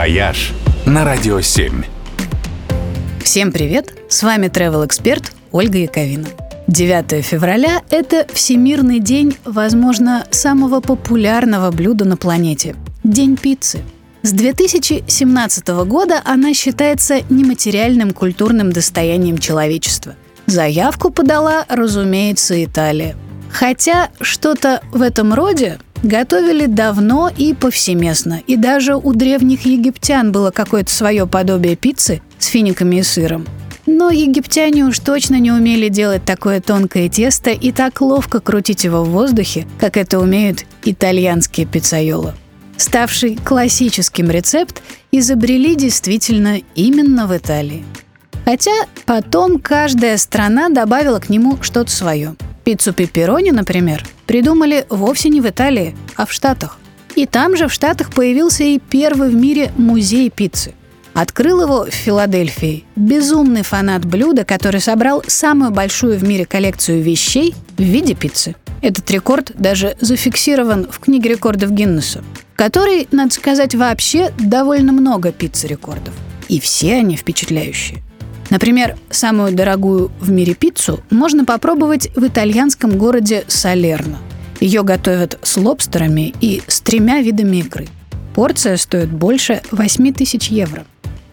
«Вояж» на Радио 7. Всем привет! С вами travel эксперт Ольга Яковина. 9 февраля – это Всемирный день, возможно, самого популярного блюда на планете – День пиццы. С 2017 года она считается нематериальным культурным достоянием человечества. Заявку подала, разумеется, Италия. Хотя что-то в этом роде готовили давно и повсеместно. И даже у древних египтян было какое-то свое подобие пиццы с финиками и сыром. Но египтяне уж точно не умели делать такое тонкое тесто и так ловко крутить его в воздухе, как это умеют итальянские пиццайолы. Ставший классическим рецепт изобрели действительно именно в Италии. Хотя потом каждая страна добавила к нему что-то свое. Пиццу пепперони, например, придумали вовсе не в Италии, а в Штатах. И там же в Штатах появился и первый в мире музей пиццы. Открыл его в Филадельфии безумный фанат блюда, который собрал самую большую в мире коллекцию вещей в виде пиццы. Этот рекорд даже зафиксирован в книге рекордов Гиннесса, в которой, надо сказать, вообще довольно много пиццы-рекордов. И все они впечатляющие. Например, самую дорогую в мире пиццу можно попробовать в итальянском городе Салерно. Ее готовят с лобстерами и с тремя видами икры. Порция стоит больше 8 тысяч евро.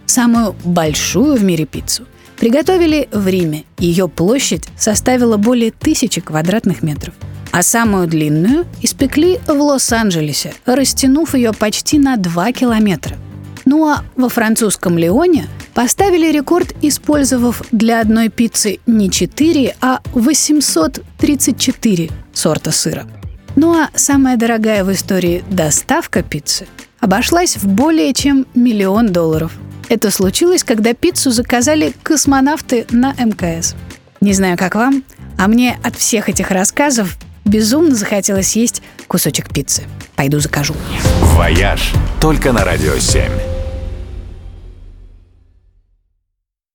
Самую большую в мире пиццу приготовили в Риме. Ее площадь составила более тысячи квадратных метров. А самую длинную испекли в Лос-Анджелесе, растянув ее почти на 2 километра. Ну а во французском Лионе поставили рекорд, использовав для одной пиццы не 4, а 834 сорта сыра. Ну а самая дорогая в истории доставка пиццы обошлась в более чем миллион долларов. Это случилось, когда пиццу заказали космонавты на МКС. Не знаю, как вам, а мне от всех этих рассказов безумно захотелось есть кусочек пиццы. Пойду закажу. «Вояж» только на Радио 7.